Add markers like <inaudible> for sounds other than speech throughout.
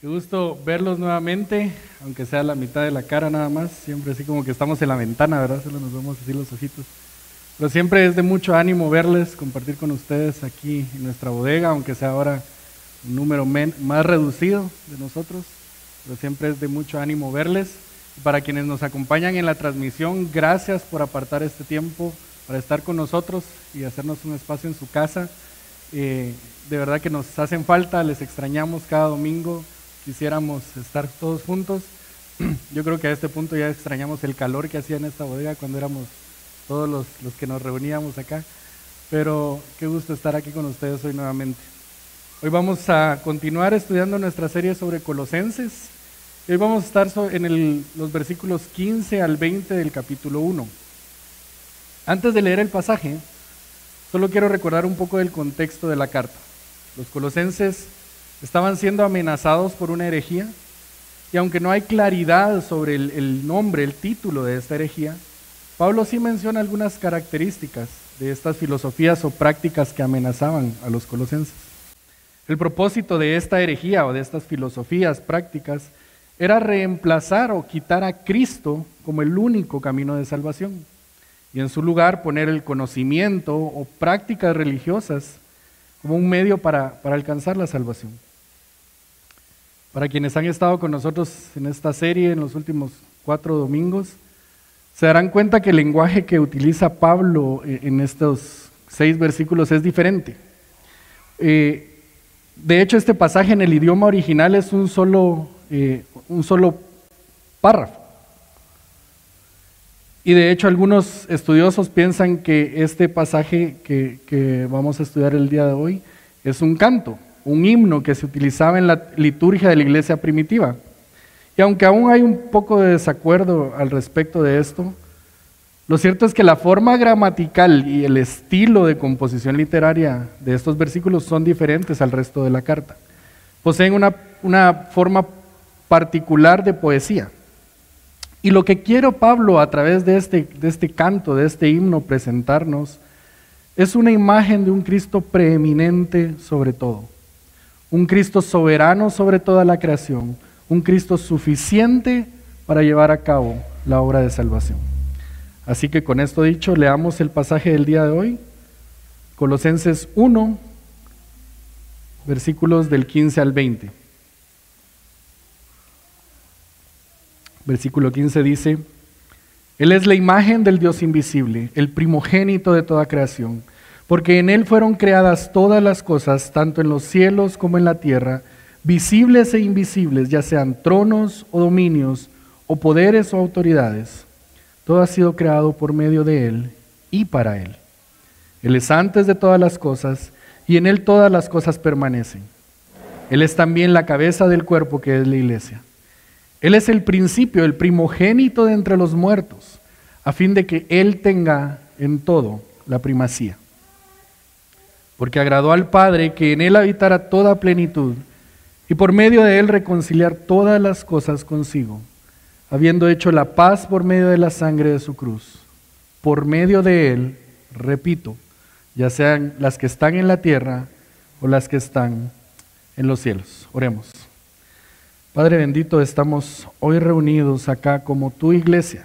Qué gusto verlos nuevamente, aunque sea la mitad de la cara nada más. Siempre así como que estamos en la ventana, ¿verdad? Solo nos vemos así los ojitos. Pero siempre es de mucho ánimo verles, compartir con ustedes aquí en nuestra bodega, aunque sea ahora un número más reducido de nosotros. Pero siempre es de mucho ánimo verles. para quienes nos acompañan en la transmisión, gracias por apartar este tiempo para estar con nosotros y hacernos un espacio en su casa. Eh, de verdad que nos hacen falta, les extrañamos cada domingo quisiéramos estar todos juntos. <clears throat> Yo creo que a este punto ya extrañamos el calor que hacía en esta bodega cuando éramos todos los, los que nos reuníamos acá. Pero qué gusto estar aquí con ustedes hoy nuevamente. Hoy vamos a continuar estudiando nuestra serie sobre Colosenses. Hoy vamos a estar en los versículos 15 al 20 del capítulo 1. Antes de leer el pasaje, solo quiero recordar un poco del contexto de la carta. Los colosenses estaban siendo amenazados por una herejía. Y aunque no hay claridad sobre el, nombre, el título de esta herejía, Pablo sí menciona algunas características de estas filosofías o prácticas que amenazaban a los colosenses. El propósito de esta herejía o de estas filosofías prácticas era reemplazar o quitar a Cristo como el único camino de salvación y en su lugar poner el conocimiento o prácticas religiosas como un medio para alcanzar la salvación. Para quienes han estado con nosotros en esta serie en los últimos cuatro domingos, se darán cuenta que el lenguaje que utiliza Pablo eh, en estos seis versículos es diferente. Eh, de hecho, este pasaje en el idioma original es un solo, eh, un solo párrafo. Y de hecho algunos estudiosos piensan que este pasaje que, que vamos a estudiar el día de hoy es un canto un himno que se utilizaba en la liturgia de la iglesia primitiva. Y aunque aún hay un poco de desacuerdo al respecto de esto, lo cierto es que la forma gramatical y el estilo de composición literaria de estos versículos son diferentes al resto de la carta. Poseen una, una forma particular de poesía. Y lo que quiero Pablo a través de este, de este canto, de este himno, presentarnos, es una imagen de un Cristo preeminente sobre todo un Cristo soberano sobre toda la creación, un Cristo suficiente para llevar a cabo la obra de salvación. Así que con esto dicho, leamos el pasaje del día de hoy, Colosenses 1, versículos del 15 al 20. Versículo 15 dice, Él es la imagen del Dios invisible, el primogénito de toda creación porque en Él fueron creadas todas las cosas, tanto en los cielos como en la tierra, visibles e invisibles, ya sean tronos o dominios, o poderes o autoridades. Todo ha sido creado por medio de Él y para Él. Él es antes de todas las cosas, y en Él todas las cosas permanecen. Él es también la cabeza del cuerpo que es la iglesia. Él es el principio, el primogénito de entre los muertos, a fin de que Él tenga en todo la primacía porque agradó al Padre que en él habitara toda plenitud y por medio de él reconciliar todas las cosas consigo, habiendo hecho la paz por medio de la sangre de su cruz. Por medio de él, repito, ya sean las que están en la tierra o las que están en los cielos. Oremos. Padre bendito, estamos hoy reunidos acá como tu iglesia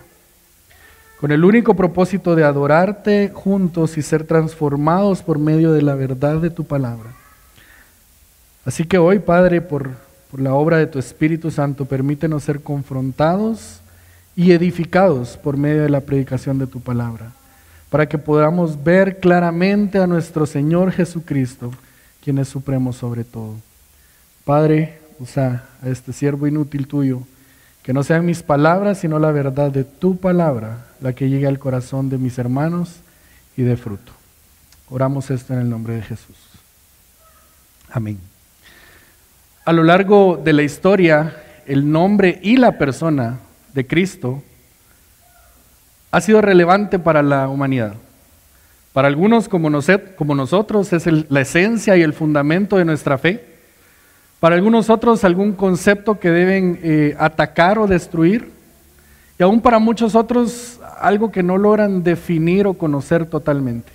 con el único propósito de adorarte juntos y ser transformados por medio de la verdad de tu palabra. Así que hoy, Padre, por, por la obra de tu Espíritu Santo, permítenos ser confrontados y edificados por medio de la predicación de tu palabra, para que podamos ver claramente a nuestro Señor Jesucristo, quien es supremo sobre todo. Padre, usa a este siervo inútil tuyo que no sean mis palabras, sino la verdad de tu palabra, la que llegue al corazón de mis hermanos y de fruto. Oramos esto en el nombre de Jesús. Amén. A lo largo de la historia, el nombre y la persona de Cristo ha sido relevante para la humanidad. Para algunos como, nosotros es la esencia y el fundamento de nuestra fe. Para algunos otros algún concepto que deben eh, atacar o destruir. Y aún para muchos otros algo que no logran definir o conocer totalmente.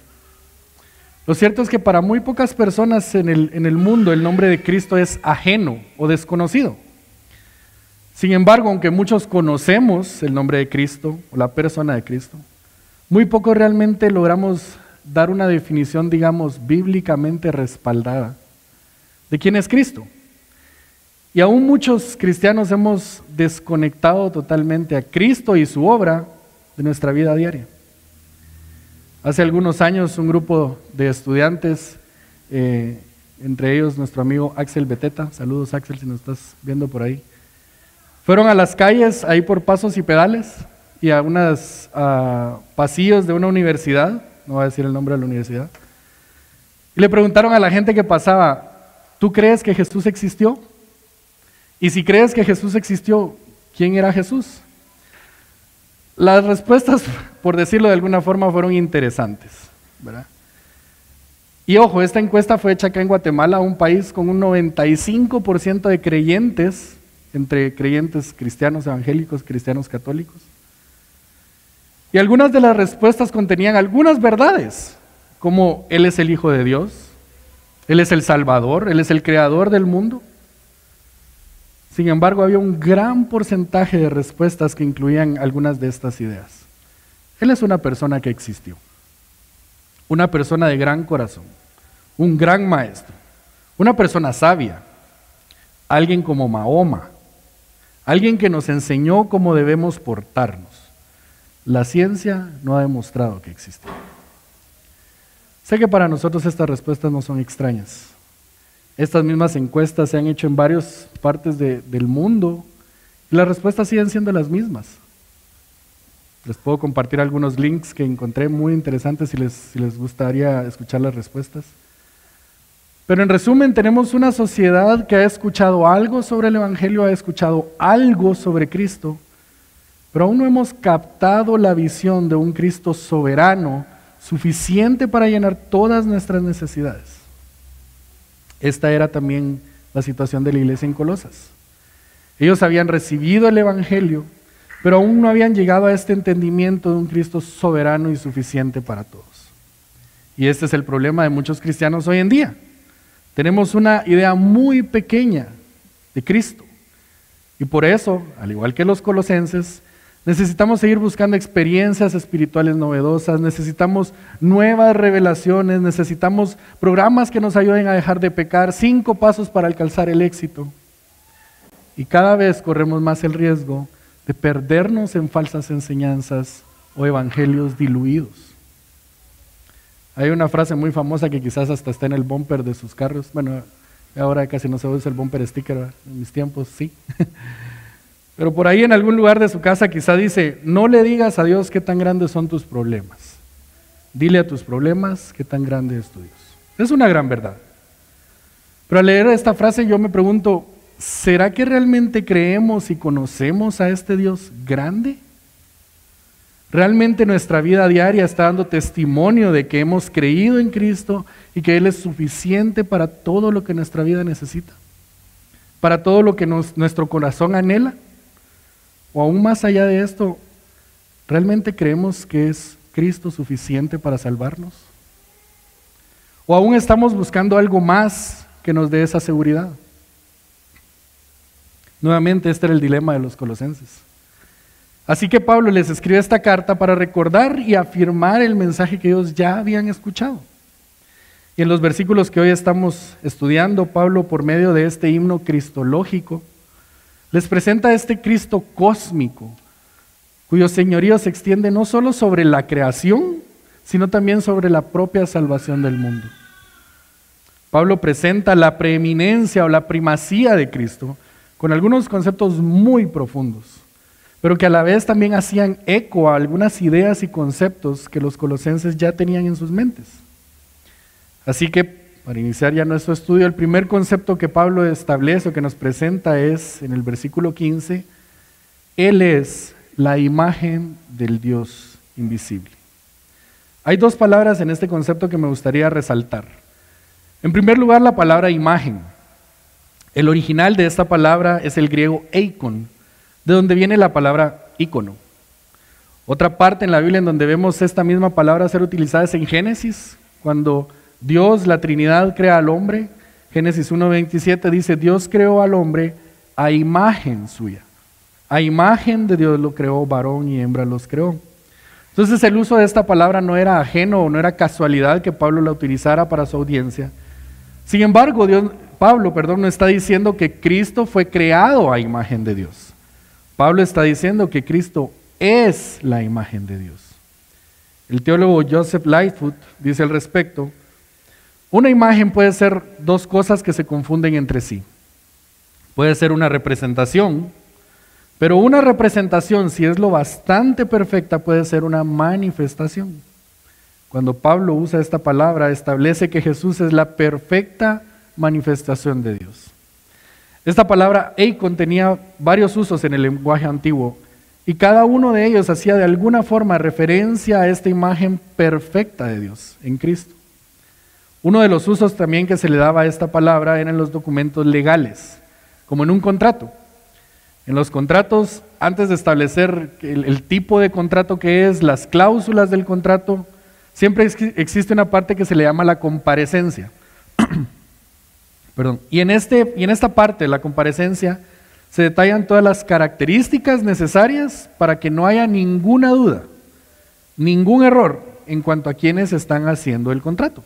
Lo cierto es que para muy pocas personas en el, en el mundo el nombre de Cristo es ajeno o desconocido. Sin embargo, aunque muchos conocemos el nombre de Cristo o la persona de Cristo, muy poco realmente logramos dar una definición, digamos, bíblicamente respaldada de quién es Cristo. Y aún muchos cristianos hemos desconectado totalmente a Cristo y su obra de nuestra vida diaria. Hace algunos años un grupo de estudiantes, eh, entre ellos nuestro amigo Axel Beteta, saludos Axel si nos estás viendo por ahí, fueron a las calles ahí por pasos y pedales y a unos pasillos de una universidad, no voy a decir el nombre de la universidad, y le preguntaron a la gente que pasaba, ¿tú crees que Jesús existió? Y si crees que Jesús existió, ¿quién era Jesús? Las respuestas, <laughs> por decirlo de alguna forma, fueron interesantes. Y ojo, esta encuesta fue hecha acá en Guatemala, un país con un 95% de creyentes, entre creyentes cristianos evangélicos, cristianos católicos. Y algunas de las respuestas contenían algunas verdades, como Él es el Hijo de Dios, Él es el Salvador, Él es el Creador del mundo. Sin embargo, había un gran porcentaje de respuestas que incluían algunas de estas ideas. Él es una persona que existió, una persona de gran corazón, un gran maestro, una persona sabia, alguien como Mahoma, alguien que nos enseñó cómo debemos portarnos la ciencia no ha demostrado que existe. Sé que para nosotros estas respuestas no son extrañas. Estas mismas encuestas se han hecho en varias partes del mundo y las respuestas siguen siendo las mismas. Les puedo compartir algunos links que encontré muy interesantes si les, si les gustaría escuchar las respuestas. Pero en resumen, tenemos una sociedad que ha escuchado algo sobre el Evangelio, ha escuchado algo sobre Cristo, pero aún no hemos captado la visión de un Cristo soberano suficiente para llenar todas nuestras necesidades. Esta era también la situación de la iglesia en Colosas. Ellos habían recibido el Evangelio, pero aún no habían llegado a este entendimiento de un Cristo soberano y suficiente para todos. Y este es el problema de muchos cristianos hoy en día. Tenemos una idea muy pequeña de Cristo. Y por eso, al igual que los colosenses, Necesitamos seguir buscando experiencias espirituales novedosas, necesitamos nuevas revelaciones, necesitamos programas que nos ayuden a dejar de pecar, cinco pasos para alcanzar el éxito. Y cada vez corremos más el riesgo de perdernos en falsas enseñanzas o evangelios diluidos. Hay una frase muy famosa que quizás hasta está en el bumper de sus carros. Bueno, ahora casi no se usa el bumper sticker, en mis tiempos sí. <laughs> Pero por ahí en algún lugar de su casa quizá dice, no le digas a Dios qué tan grandes son tus problemas. Dile a tus problemas qué tan grande es tu Dios. Es una gran verdad. Pero al leer esta frase yo me pregunto, ¿será que realmente creemos y conocemos a este Dios grande? ¿Realmente nuestra vida diaria está dando testimonio de que hemos creído en Cristo y que Él es suficiente para todo lo que nuestra vida necesita? ¿Para todo lo que nuestro corazón anhela? O aún más allá de esto, ¿realmente creemos que es Cristo suficiente para salvarnos? ¿O aún estamos buscando algo más que nos dé esa seguridad? Nuevamente, este era el dilema de los colosenses. Así que Pablo les escribe esta carta para recordar y afirmar el mensaje que ellos ya habían escuchado. Y en los versículos que hoy estamos estudiando, Pablo, por medio de este himno cristológico, les presenta este Cristo cósmico, cuyo señorío se extiende no solo sobre la creación, sino también sobre la propia salvación del mundo. Pablo presenta la preeminencia o la primacía de Cristo con algunos conceptos muy profundos, pero que a la vez también hacían eco a algunas ideas y conceptos que los colosenses ya tenían en sus mentes. Así que para iniciar ya nuestro estudio, el primer concepto que Pablo establece o que nos presenta es en el versículo 15, Él es la imagen del Dios invisible. Hay dos palabras en este concepto que me gustaría resaltar. En primer lugar, la palabra imagen. El original de esta palabra es el griego eikon, de donde viene la palabra ícono. Otra parte en la Biblia en donde vemos esta misma palabra ser utilizada es en Génesis, cuando Dios, la Trinidad, crea al hombre. Génesis 1.27 dice, Dios creó al hombre a imagen suya. A imagen de Dios lo creó, varón y hembra los creó. Entonces el uso de esta palabra no era ajeno o no era casualidad que Pablo la utilizara para su audiencia. Sin embargo, Pablo, perdón, no está diciendo que Cristo fue creado a imagen de Dios. Pablo está diciendo que Cristo es la imagen de Dios. El teólogo Joseph Lightfoot dice al respecto, una imagen puede ser dos cosas que se confunden entre sí. Puede ser una representación, pero una representación, si es lo bastante perfecta, puede ser una manifestación. Cuando Pablo usa esta palabra, establece que Jesús es la perfecta manifestación de Dios. Esta palabra eikon tenía varios usos en el lenguaje antiguo y cada uno de ellos hacía de alguna forma referencia a esta imagen perfecta de Dios en Cristo. Uno de los usos también que se le daba a esta palabra eran los documentos legales, como en un contrato. En los contratos, antes de establecer el, tipo de contrato que es, las cláusulas del contrato, siempre existe una parte que se le llama la comparecencia. <clears throat> Perdón. Y en, este, y en esta parte, la comparecencia, se detallan todas las características necesarias para que no haya ninguna duda, ningún error en cuanto a quienes están haciendo el contrato.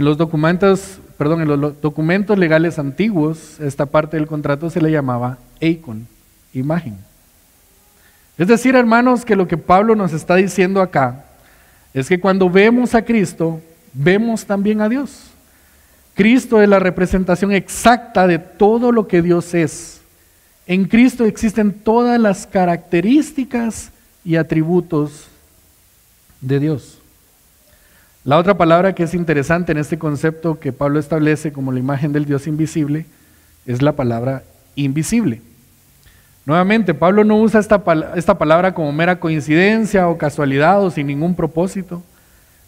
En los documentos, perdón, en los documentos legales antiguos, esta parte del contrato se le llamaba eikon, imagen. Es decir, hermanos, que lo que Pablo nos está diciendo acá es que cuando vemos a Cristo, vemos también a Dios. Cristo es la representación exacta de todo lo que Dios es. En Cristo existen todas las características y atributos de Dios. La otra palabra que es interesante en este concepto que Pablo establece como la imagen del Dios invisible es la palabra invisible. Nuevamente, Pablo no usa esta, esta, palabra como mera coincidencia o casualidad o sin ningún propósito.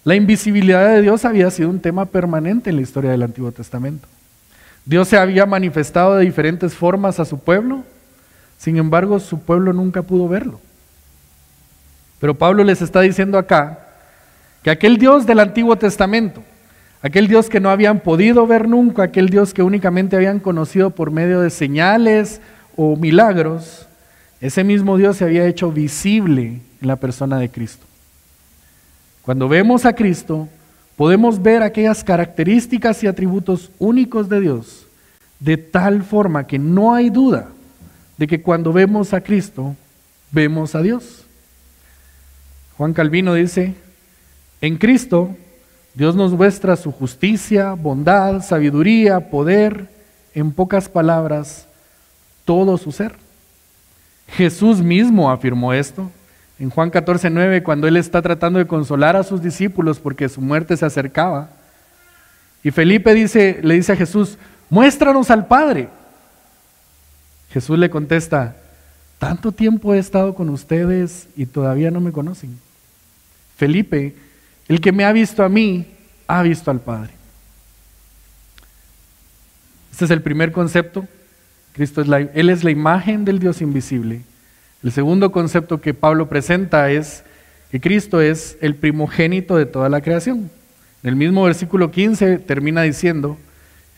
La invisibilidad de Dios había sido un tema permanente en la historia del Antiguo Testamento. Dios se había manifestado de diferentes formas a su pueblo, sin embargo su pueblo nunca pudo verlo. Pero Pablo les está diciendo acá que aquel Dios del Antiguo Testamento, aquel Dios que no habían podido ver nunca, aquel Dios que únicamente habían conocido por medio de señales o milagros, ese mismo Dios se había hecho visible en la persona de Cristo. Cuando vemos a Cristo, podemos ver aquellas características y atributos únicos de Dios, de tal forma que no hay duda de que cuando vemos a Cristo, vemos a Dios. Juan Calvino dice, en Cristo, Dios nos muestra su justicia, bondad, sabiduría, poder, en pocas palabras, todo su ser. Jesús mismo afirmó esto en Juan 14, 9, cuando él está tratando de consolar a sus discípulos porque su muerte se acercaba. Y Felipe dice, le dice a Jesús, muéstranos al Padre. Jesús le contesta, tanto tiempo he estado con ustedes y todavía no me conocen. Felipe el que me ha visto a mí, ha visto al Padre. Este es el primer concepto. Cristo es la, Él es la imagen del Dios invisible. El segundo concepto que Pablo presenta es que Cristo es el primogénito de toda la creación. En el mismo versículo 15 termina diciendo,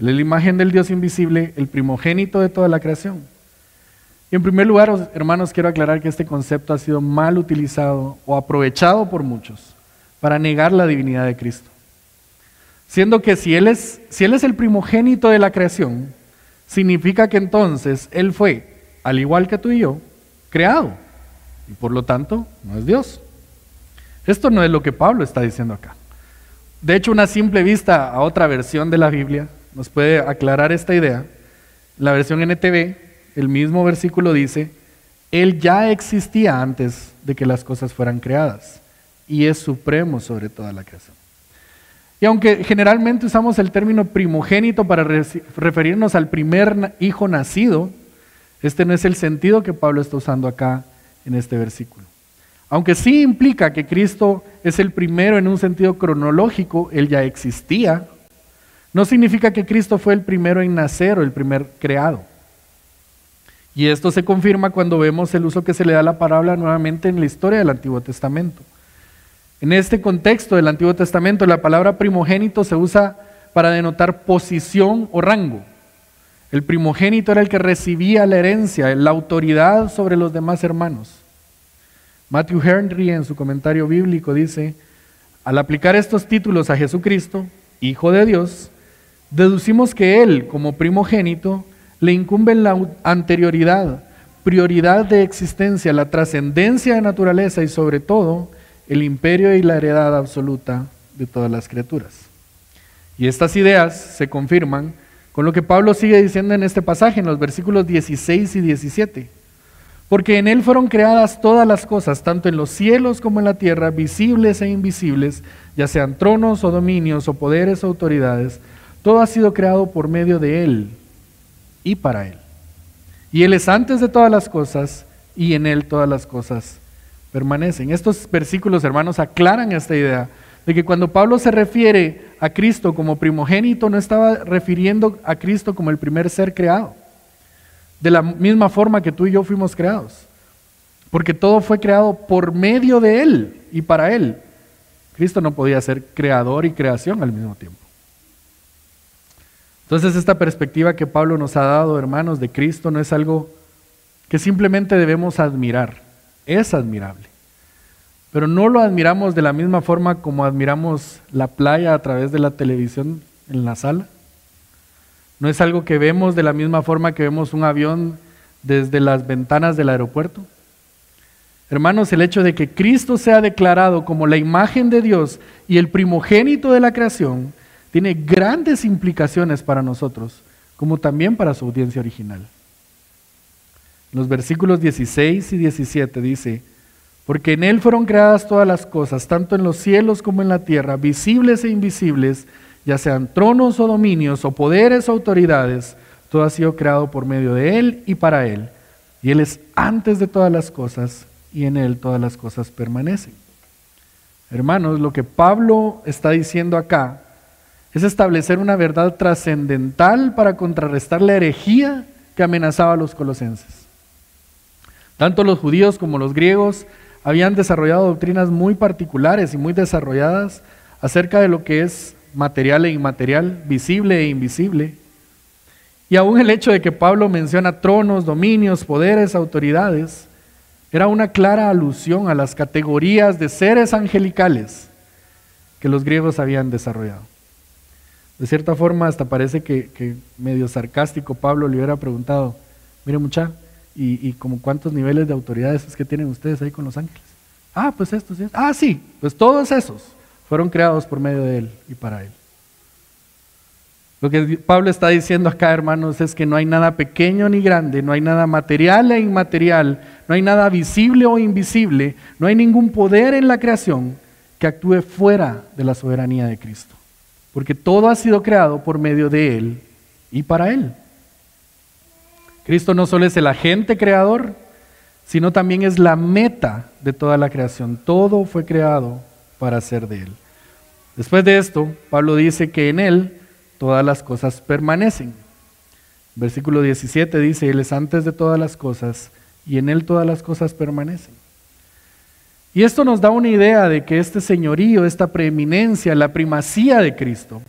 Él es la imagen del Dios invisible, el primogénito de toda la creación. Y en primer lugar, hermanos, quiero aclarar que este concepto ha sido mal utilizado o aprovechado por muchos para negar la divinidad de Cristo. Siendo que si él, es, el primogénito de la creación, significa que entonces Él fue, al igual que tú y yo, creado. Y por lo tanto, no es Dios. Esto no es lo que Pablo está diciendo acá. De hecho, una simple vista a otra versión de la Biblia nos puede aclarar esta idea. La versión NTV, el mismo versículo dice, Él ya existía antes de que las cosas fueran creadas y es supremo sobre toda la creación. Y aunque generalmente usamos el término primogénito para referirnos al primer hijo nacido, este no es el sentido que Pablo está usando acá en este versículo. Aunque sí implica que Cristo es el primero en un sentido cronológico, Él ya existía, no significa que Cristo fue el primero en nacer o el primer creado. Y esto se confirma cuando vemos el uso que se le da a la palabra nuevamente en la historia del Antiguo Testamento. En este contexto del Antiguo Testamento, la palabra primogénito se usa para denotar posición o rango. El primogénito era el que recibía la herencia, la autoridad sobre los demás hermanos. Matthew Henry en su comentario bíblico dice, al aplicar estos títulos a Jesucristo, Hijo de Dios, deducimos que Él, como primogénito, le incumbe la anterioridad, prioridad de existencia, la trascendencia de naturaleza y sobre todo el imperio y la heredad absoluta de todas las criaturas. Y estas ideas se confirman con lo que Pablo sigue diciendo en este pasaje, en los versículos 16 y 17. Porque en Él fueron creadas todas las cosas, tanto en los cielos como en la tierra, visibles e invisibles, ya sean tronos o dominios o poderes o autoridades. Todo ha sido creado por medio de Él y para Él. Y Él es antes de todas las cosas y en Él todas las cosas permanecen. Estos versículos, hermanos, aclaran esta idea de que cuando Pablo se refiere a Cristo como primogénito, no estaba refiriendo a Cristo como el primer ser creado, de la misma forma que tú y yo fuimos creados, porque todo fue creado por medio de Él y para Él. Cristo no podía ser creador y creación al mismo tiempo. Entonces esta perspectiva que Pablo nos ha dado, hermanos, de Cristo no es algo que simplemente debemos admirar, es admirable. Pero no lo admiramos de la misma forma como admiramos la playa a través de la televisión en la sala. No es algo que vemos de la misma forma que vemos un avión desde las ventanas del aeropuerto. Hermanos, el hecho de que Cristo sea declarado como la imagen de Dios y el primogénito de la creación tiene grandes implicaciones para nosotros, como también para su audiencia original. Los versículos 16 y 17 dice, porque en Él fueron creadas todas las cosas, tanto en los cielos como en la tierra, visibles e invisibles, ya sean tronos o dominios, o poderes o autoridades, todo ha sido creado por medio de Él y para Él. Y Él es antes de todas las cosas, y en Él todas las cosas permanecen. Hermanos, lo que Pablo está diciendo acá es establecer una verdad trascendental para contrarrestar la herejía que amenazaba a los colosenses. Tanto los judíos como los griegos habían desarrollado doctrinas muy particulares y muy desarrolladas acerca de lo que es material e inmaterial, visible e invisible. Y aún el hecho de que Pablo menciona tronos, dominios, poderes, autoridades, era una clara alusión a las categorías de seres angelicales que los griegos habían desarrollado. De cierta forma, hasta parece que, medio sarcástico Pablo le hubiera preguntado, mire ¿y, como cuántos niveles de autoridades es que tienen ustedes ahí con los ángeles? Ah, pues estos, sí. ah, sí, pues todos esos fueron creados por medio de Él y para Él. Lo que Pablo está diciendo acá, hermanos, es que no hay nada pequeño ni grande, no hay nada material e inmaterial, no hay nada visible o invisible, no hay ningún poder en la creación que actúe fuera de la soberanía de Cristo porque todo ha sido creado por medio de Él y para Él. Cristo no solo es el agente creador, sino también es la meta de toda la creación. Todo fue creado para ser de Él. Después de esto, Pablo dice que en Él todas las cosas permanecen. Versículo 17 dice, Él es antes de todas las cosas y en Él todas las cosas permanecen. Y esto nos da una idea de que este señorío, esta preeminencia, la primacía de Cristo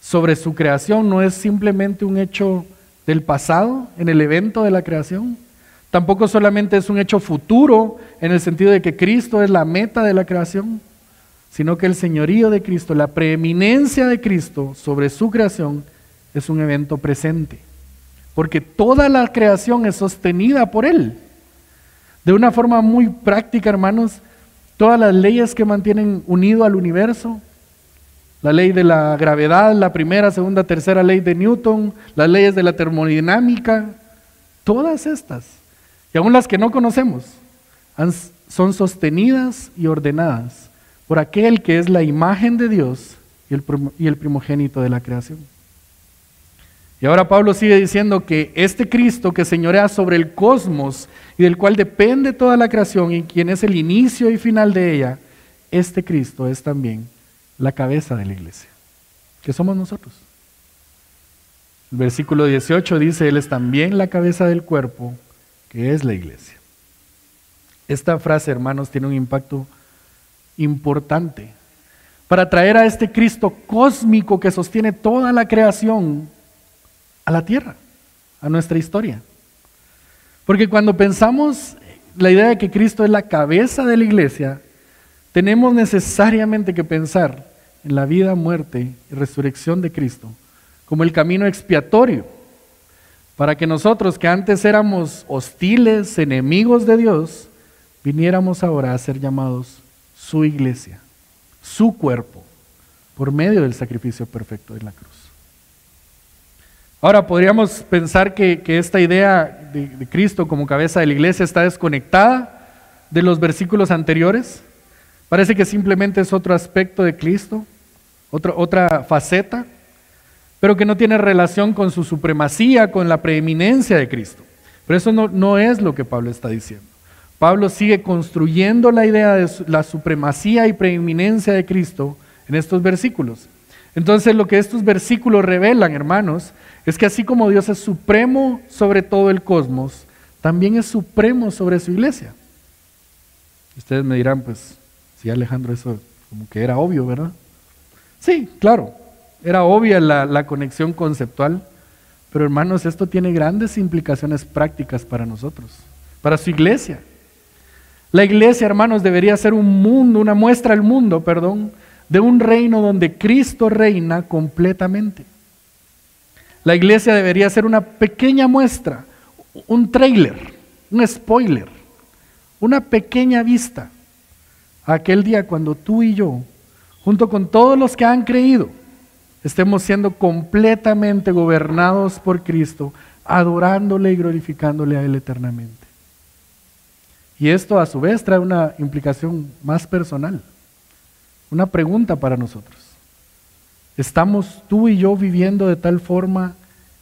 sobre su creación no es simplemente un hecho del pasado en el evento de la creación. Tampoco solamente es un hecho futuro en el sentido de que Cristo es la meta de la creación, sino que el señorío de Cristo, la preeminencia de Cristo sobre su creación es un evento presente. Porque toda la creación es sostenida por Él. De una forma muy práctica, hermanos, todas las leyes que mantienen unido al universo, la ley de la gravedad, la primera, segunda, tercera ley de Newton, las leyes de la termodinámica, todas estas, y aún las que no conocemos, son sostenidas y ordenadas por aquel que es la imagen de Dios y el primogénito de la creación. Y ahora Pablo sigue diciendo que este Cristo que señorea sobre el cosmos y del cual depende toda la creación y quien es el inicio y final de ella, este Cristo es también la cabeza de la iglesia, que somos nosotros. El versículo 18 dice, Él es también la cabeza del cuerpo, que es la iglesia. Esta frase, hermanos, tiene un impacto importante para traer a este Cristo cósmico que sostiene toda la creación a la tierra. a nuestra historia. Porque cuando pensamos la idea de que Cristo es la cabeza de la iglesia, tenemos necesariamente que pensar en la vida, muerte y resurrección de Cristo como el camino expiatorio para que nosotros que antes éramos hostiles, enemigos de Dios, viniéramos ahora a ser llamados su iglesia, su cuerpo, por medio del sacrificio perfecto de la cruz. Ahora, podríamos pensar que, esta idea de, de, Cristo como cabeza de la iglesia está desconectada de los versículos anteriores. Parece que simplemente es otro aspecto de Cristo, otra, otra faceta, pero que no tiene relación con su supremacía, con la preeminencia de Cristo. Pero eso no, no es lo que Pablo está diciendo. Pablo sigue construyendo la idea de la supremacía y preeminencia de Cristo en estos versículos. Entonces lo que estos versículos revelan, hermanos, es que así como Dios es supremo sobre todo el cosmos, también es supremo sobre su iglesia. Ustedes me dirán, pues, sí Alejandro, eso como que era obvio, ¿verdad? Sí, claro, era obvia la, conexión conceptual, pero hermanos, esto tiene grandes implicaciones prácticas para nosotros, para su iglesia. La iglesia, hermanos, debería ser un mundo, una muestra al mundo, perdón, de un reino donde Cristo reina completamente. La iglesia debería ser una pequeña muestra, un trailer, un spoiler, una pequeña vista aquel día cuando tú y yo, junto con todos los que han creído, estemos siendo completamente gobernados por Cristo, adorándole y glorificándole a Él eternamente. Y esto a su vez trae una implicación más personal, una pregunta para nosotros. ¿Estamos tú y yo viviendo de tal forma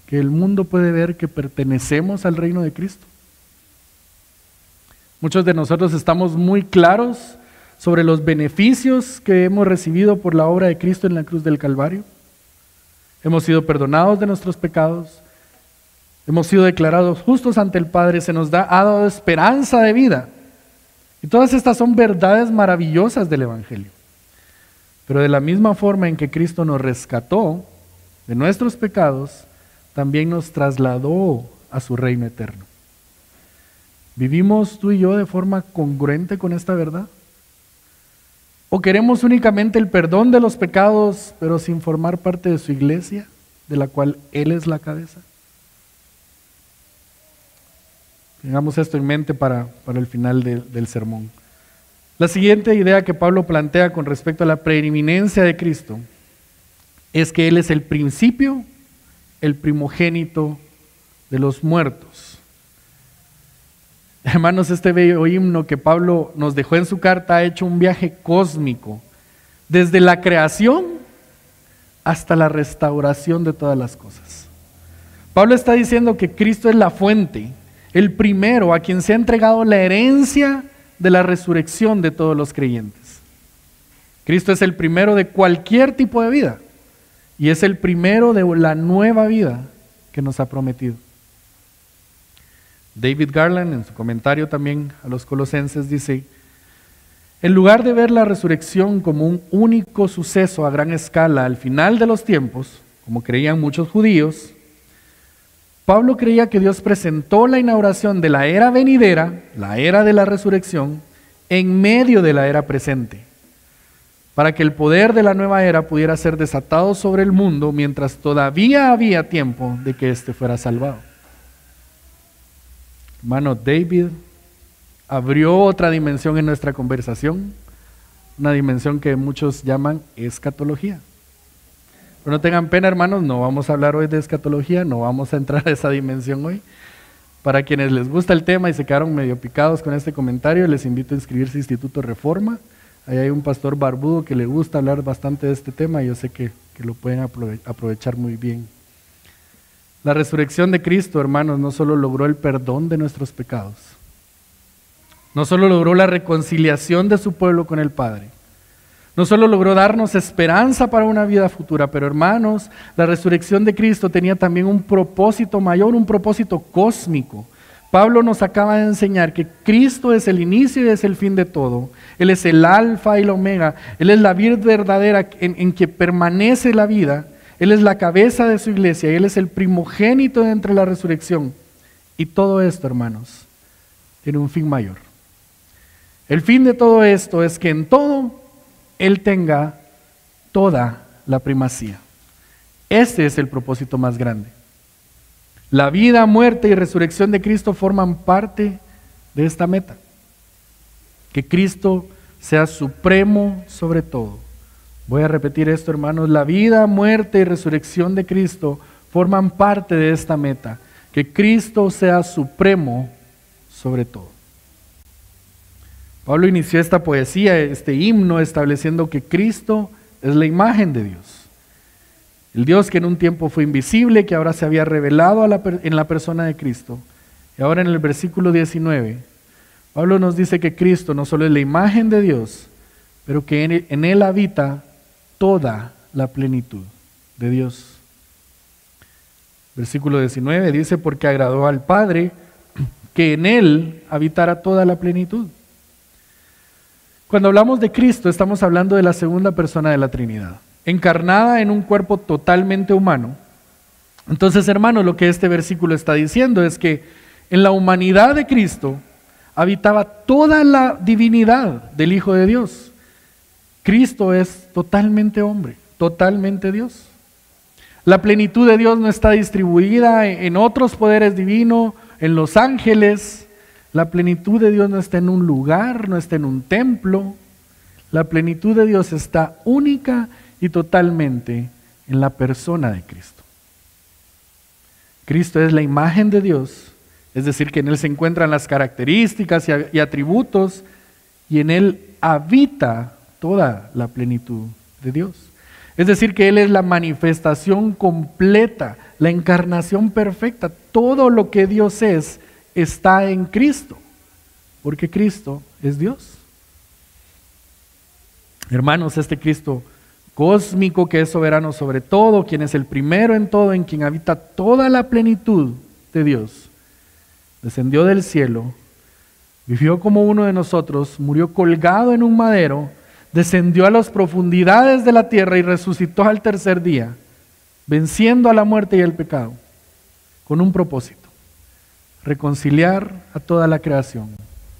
que el mundo puede ver que pertenecemos al reino de Cristo? Muchos de nosotros estamos muy claros sobre los beneficios que hemos recibido por la obra de Cristo en la cruz del Calvario. Hemos sido perdonados de nuestros pecados, hemos sido declarados justos ante el Padre, se nos da, ha dado esperanza de vida. Y todas estas son verdades maravillosas del Evangelio. Pero de la misma forma en que Cristo nos rescató de nuestros pecados, también nos trasladó a su reino eterno. ¿Vivimos tú y yo de forma congruente con esta verdad? ¿O queremos únicamente el perdón de los pecados, pero sin formar parte de su iglesia, de la cual Él es la cabeza? Tengamos esto en mente para, para el final del sermón. La siguiente idea que Pablo plantea con respecto a la preeminencia de Cristo es que Él es el principio, el primogénito de los muertos. <laughs> Hermanos, este bello himno que Pablo nos dejó en su carta ha hecho un viaje cósmico, desde la creación hasta la restauración de todas las cosas. Pablo está diciendo que Cristo es la fuente, el primero a quien se ha entregado la herencia de la resurrección de todos los creyentes. Cristo es el primero de cualquier tipo de vida y es el primero de la nueva vida que nos ha prometido. David Garland en su comentario también a los colosenses dice, en lugar de ver la resurrección como un único suceso a gran escala al final de los tiempos, como creían muchos judíos, Pablo creía que Dios presentó la inauguración de la era venidera, la era de la resurrección, en medio de la era presente, para que el poder de la nueva era pudiera ser desatado sobre el mundo mientras todavía había tiempo de que éste fuera salvado. Hermano David abrió otra dimensión en nuestra conversación, una dimensión que muchos llaman escatología. Pero no tengan pena, hermanos, no vamos a hablar hoy de escatología, no vamos a entrar a esa dimensión hoy. Para quienes les gusta el tema y se quedaron medio picados con este comentario, les invito a inscribirse a Instituto Reforma. Ahí hay un pastor barbudo que le gusta hablar bastante de este tema y yo sé que, que lo pueden aprovechar muy bien. La resurrección de Cristo, hermanos, no solo logró el perdón de nuestros pecados, no solo logró la reconciliación de su pueblo con el Padre, no solo logró darnos esperanza para una vida futura, pero hermanos, la resurrección de Cristo tenía también un propósito mayor, un propósito cósmico. Pablo nos acaba de enseñar que Cristo es el inicio y es el fin de todo. Él es el alfa y el omega. Él es la vida verdadera en, en que permanece la vida. Él es la cabeza de su iglesia y Él es el primogénito entre la resurrección. Y todo esto, hermanos, tiene un fin mayor. El fin de todo esto es que en todo Él tenga toda la primacía. Este es el propósito más grande. La vida, muerte y resurrección de Cristo forman parte de esta meta. Que Cristo sea supremo sobre todo. Voy a repetir esto, hermanos. La vida, muerte y resurrección de Cristo forman parte de esta meta. Que Cristo sea supremo sobre todo. Pablo inició esta poesía, este himno, estableciendo que Cristo es la imagen de Dios. El Dios que en un tiempo fue invisible, que ahora se había revelado en la persona de Cristo. Y ahora en el versículo 19, Pablo nos dice que Cristo no solo es la imagen de Dios, pero que en él, en él habita toda la plenitud de Dios. Versículo 19 dice, porque agradó al Padre que en Él habitara toda la plenitud. Cuando hablamos de Cristo, estamos hablando de la segunda persona de la Trinidad encarnada en un cuerpo totalmente humano. Entonces, hermanos, lo que este versículo está diciendo es que en la humanidad de Cristo habitaba toda la divinidad del Hijo de Dios. Cristo es totalmente hombre, totalmente Dios. La plenitud de Dios no está distribuida en otros poderes divinos, en los ángeles. La plenitud de Dios no está en un lugar, no está en un templo. La plenitud de Dios está única y totalmente en la persona de Cristo. Cristo es la imagen de Dios, es decir, que en Él se encuentran las características y atributos y en Él habita toda la plenitud de Dios. Es decir, que Él es la manifestación completa, la encarnación perfecta. Todo lo que Dios es está en Cristo, porque Cristo es Dios. Hermanos, este Cristo cósmico que es soberano sobre todo, quien es el primero en todo, en quien habita toda la plenitud de Dios, descendió del cielo, vivió como uno de nosotros, murió colgado en un madero, descendió a las profundidades de la tierra y resucitó al tercer día, venciendo a la muerte y el pecado, con un propósito, reconciliar a toda la creación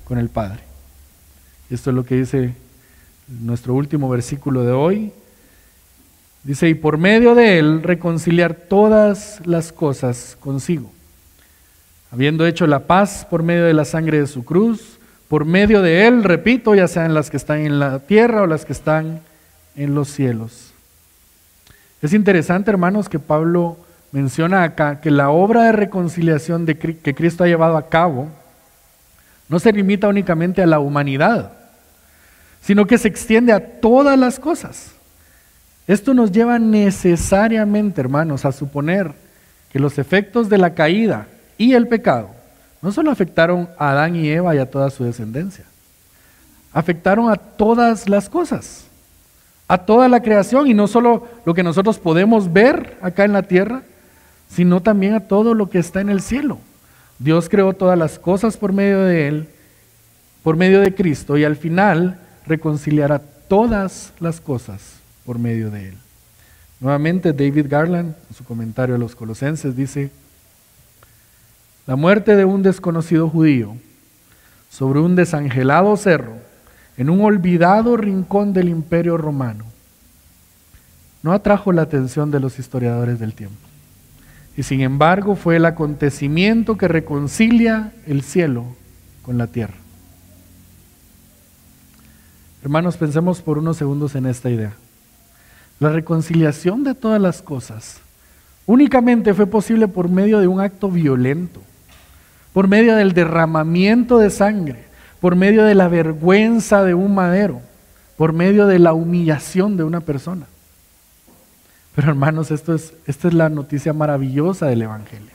con el Padre. Esto es lo que dice nuestro último versículo de hoy, Dice, y por medio de él reconciliar todas las cosas consigo, habiendo hecho la paz por medio de la sangre de su cruz, por medio de él, repito, ya sean las que están en la tierra o las que están en los cielos. Es interesante, hermanos, que Pablo menciona acá que la obra de reconciliación de, que Cristo ha llevado a cabo no se limita únicamente a la humanidad, sino que se extiende a todas las cosas. Esto nos lleva necesariamente, hermanos, a suponer que los efectos de la caída y el pecado no solo afectaron a Adán y Eva y a toda su descendencia, afectaron a todas las cosas, a toda la creación y no solo lo que nosotros podemos ver acá en la tierra, sino también a todo lo que está en el cielo. Dios creó todas las cosas por medio de Él, por medio de Cristo, y al final reconciliará todas las cosas por medio de él. Nuevamente David Garland, en su comentario a los colosenses, dice, la muerte de un desconocido judío sobre un desangelado cerro en un olvidado rincón del imperio romano no atrajo la atención de los historiadores del tiempo. Y sin embargo fue el acontecimiento que reconcilia el cielo con la tierra. Hermanos, pensemos por unos segundos en esta idea. La reconciliación de todas las cosas únicamente fue posible por medio de un acto violento, por medio del derramamiento de sangre, por medio de la vergüenza de un madero, por medio de la humillación de una persona. Pero hermanos, esto es, esta es la noticia maravillosa del Evangelio.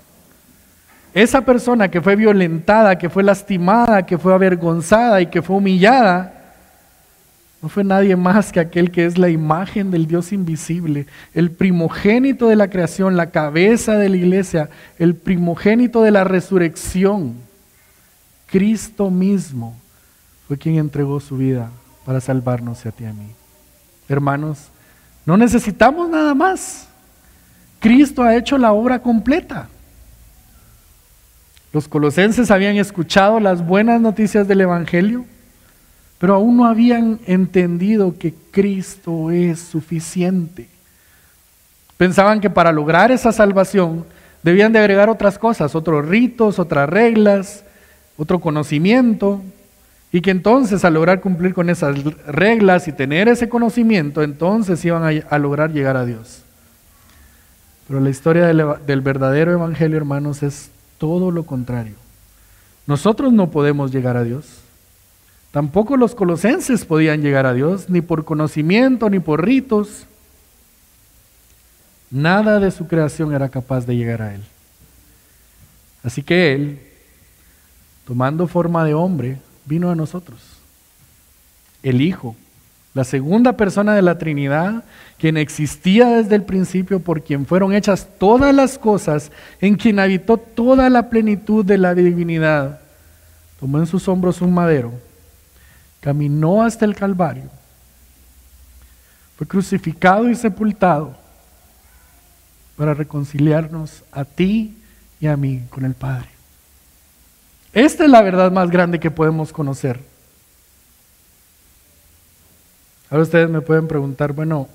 Esa persona que fue violentada, que fue lastimada, que fue avergonzada y que fue humillada, no fue nadie más que aquel que es la imagen del Dios invisible, el primogénito de la creación, la cabeza de la iglesia, el primogénito de la resurrección. Cristo mismo fue quien entregó su vida para salvarnos a ti y a mí. Hermanos, no necesitamos nada más. Cristo ha hecho la obra completa. Los colosenses habían escuchado las buenas noticias del Evangelio, pero aún no habían entendido que Cristo es suficiente. Pensaban que para lograr esa salvación debían de agregar otras cosas, otros ritos, otras reglas, otro conocimiento, y que entonces al lograr cumplir con esas reglas y tener ese conocimiento, entonces iban a, lograr llegar a Dios. Pero la historia del, del verdadero evangelio, hermanos, es todo lo contrario. Nosotros no podemos llegar a Dios. Tampoco los colosenses podían llegar a Dios, ni por conocimiento, ni por ritos. Nada de su creación era capaz de llegar a Él. Así que Él, tomando forma de hombre, vino a nosotros. El Hijo, la segunda persona de la Trinidad, quien existía desde el principio, por quien fueron hechas todas las cosas, en quien habitó toda la plenitud de la divinidad, tomó en sus hombros un madero, caminó hasta el Calvario, fue crucificado y sepultado para reconciliarnos a ti y a mí con el Padre. Esta es la verdad más grande que podemos conocer. Ahora ustedes me pueden preguntar, bueno,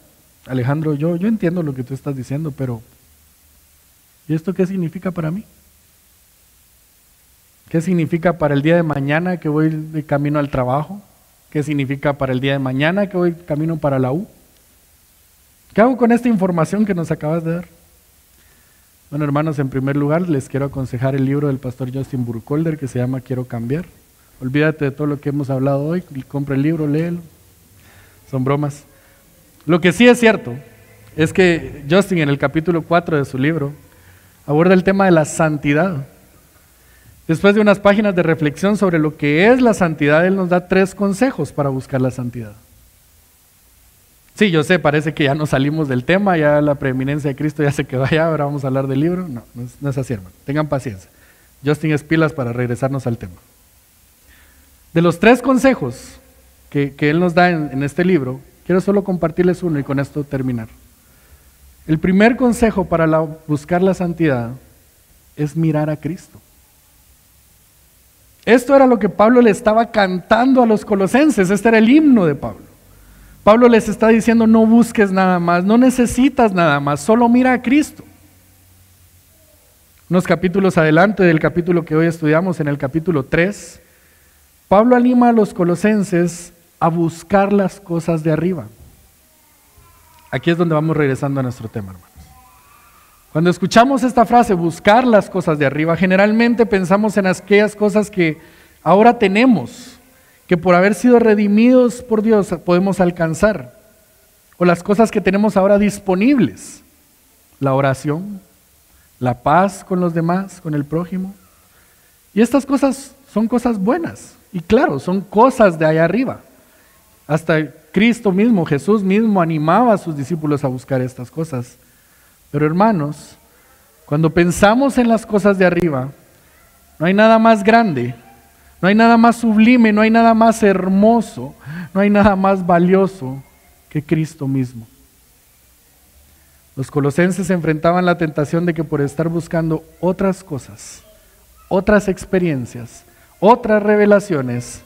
Alejandro, yo, yo entiendo lo que tú estás diciendo, pero ¿y esto qué significa para mí? ¿Qué significa para el día de mañana que voy de camino al trabajo? ¿Qué significa para el día de mañana que voy camino para la U? ¿Qué hago con esta información que nos acabas de dar? Bueno, hermanos, en primer lugar les quiero aconsejar el libro del pastor Justin Burkholder que se llama Quiero cambiar. Olvídate de todo lo que hemos hablado hoy, compra el libro, léelo. Son bromas. Lo que sí es cierto es que Justin en el capítulo 4 de su libro aborda el tema de la santidad. Después de unas páginas de reflexión sobre lo que es la santidad, él nos da tres consejos para buscar la santidad. Sí, yo sé, parece que ya no salimos del tema, ya la preeminencia de Cristo ya se quedó allá, ahora vamos a hablar del libro. No, no es, así, hermano. Tengan paciencia. Justin Espilas para regresarnos al tema. De los tres consejos que, él nos da en este libro, quiero solo compartirles uno y con esto terminar. El primer consejo para buscar la santidad es mirar a Cristo. Esto era lo que Pablo le estaba cantando a los colosenses, este era el himno de Pablo. Pablo les está diciendo, no busques nada más, no necesitas nada más, solo mira a Cristo. Unos capítulos adelante del capítulo que hoy estudiamos, en el capítulo 3, Pablo anima a los colosenses a buscar las cosas de arriba. Aquí es donde vamos regresando a nuestro tema, hermanos. Cuando escuchamos esta frase, buscar las cosas de arriba, generalmente pensamos en aquellas cosas que ahora tenemos, que por haber sido redimidos por Dios podemos alcanzar, o las cosas que tenemos ahora disponibles, la oración, la paz con los demás, con el prójimo. Y estas cosas son cosas buenas, y claro, son cosas de allá arriba. Hasta Cristo mismo, Jesús mismo animaba a sus discípulos a buscar estas cosas. Pero hermanos, cuando pensamos en las cosas de arriba, no hay nada más grande no hay nada más sublime, no hay nada más hermoso, no hay nada más valioso que Cristo mismo. Los colosenses enfrentaban la tentación de que por estar buscando otras cosas, otras experiencias, otras revelaciones,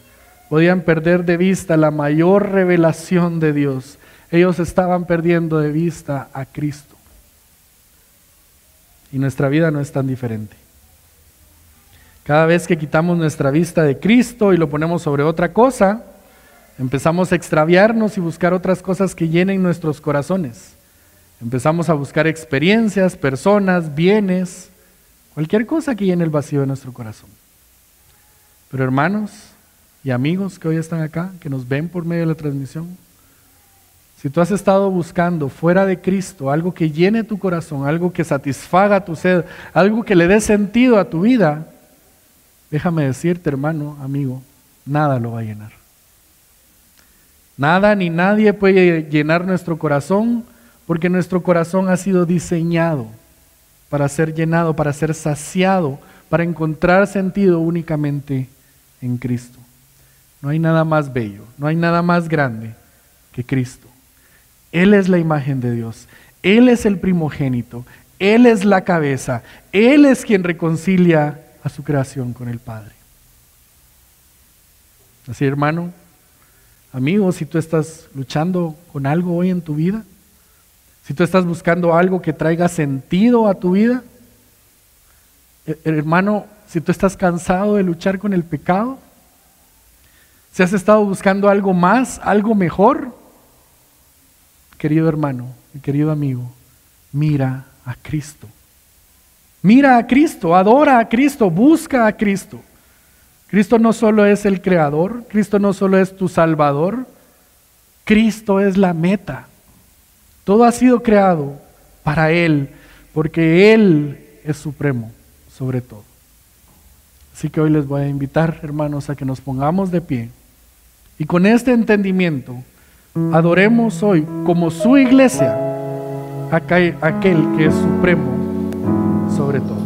podían perder de vista la mayor revelación de Dios. Ellos estaban perdiendo de vista a Cristo. Y nuestra vida no es tan diferente. Cada vez que quitamos nuestra vista de Cristo y lo ponemos sobre otra cosa, empezamos a extraviarnos y buscar otras cosas que llenen nuestros corazones. Empezamos a buscar experiencias, personas, bienes, cualquier cosa que llene el vacío de nuestro corazón. Pero hermanos y amigos que hoy están acá, que nos ven por medio de la transmisión, si tú has estado buscando fuera de Cristo algo que llene tu corazón, algo que satisfaga tu sed, algo que le dé sentido a tu vida, Déjame decirte, hermano, amigo, nada lo va a llenar. Nada ni nadie puede llenar nuestro corazón porque nuestro corazón ha sido diseñado para ser llenado, para ser saciado, para encontrar sentido únicamente en Cristo. No hay nada más bello, no hay nada más grande que Cristo. Él es la imagen de Dios, Él es el primogénito, Él es la cabeza, Él es quien reconcilia a su creación con el Padre. Así, hermano, amigo, si tú estás luchando con algo hoy en tu vida, si tú estás buscando algo que traiga sentido a tu vida, eh, hermano, si tú estás cansado de luchar con el pecado, si has estado buscando algo más, algo mejor, querido hermano, mi querido amigo, mira a Cristo. Mira a Cristo, adora a Cristo, busca a Cristo. Cristo no solo es el creador, Cristo no solo es tu salvador, Cristo es la meta. Todo ha sido creado para Él, porque Él es supremo sobre todo. Así que hoy les voy a invitar, hermanos, a que nos pongamos de pie y con este entendimiento adoremos hoy como su iglesia aquel que es supremo sobre todo.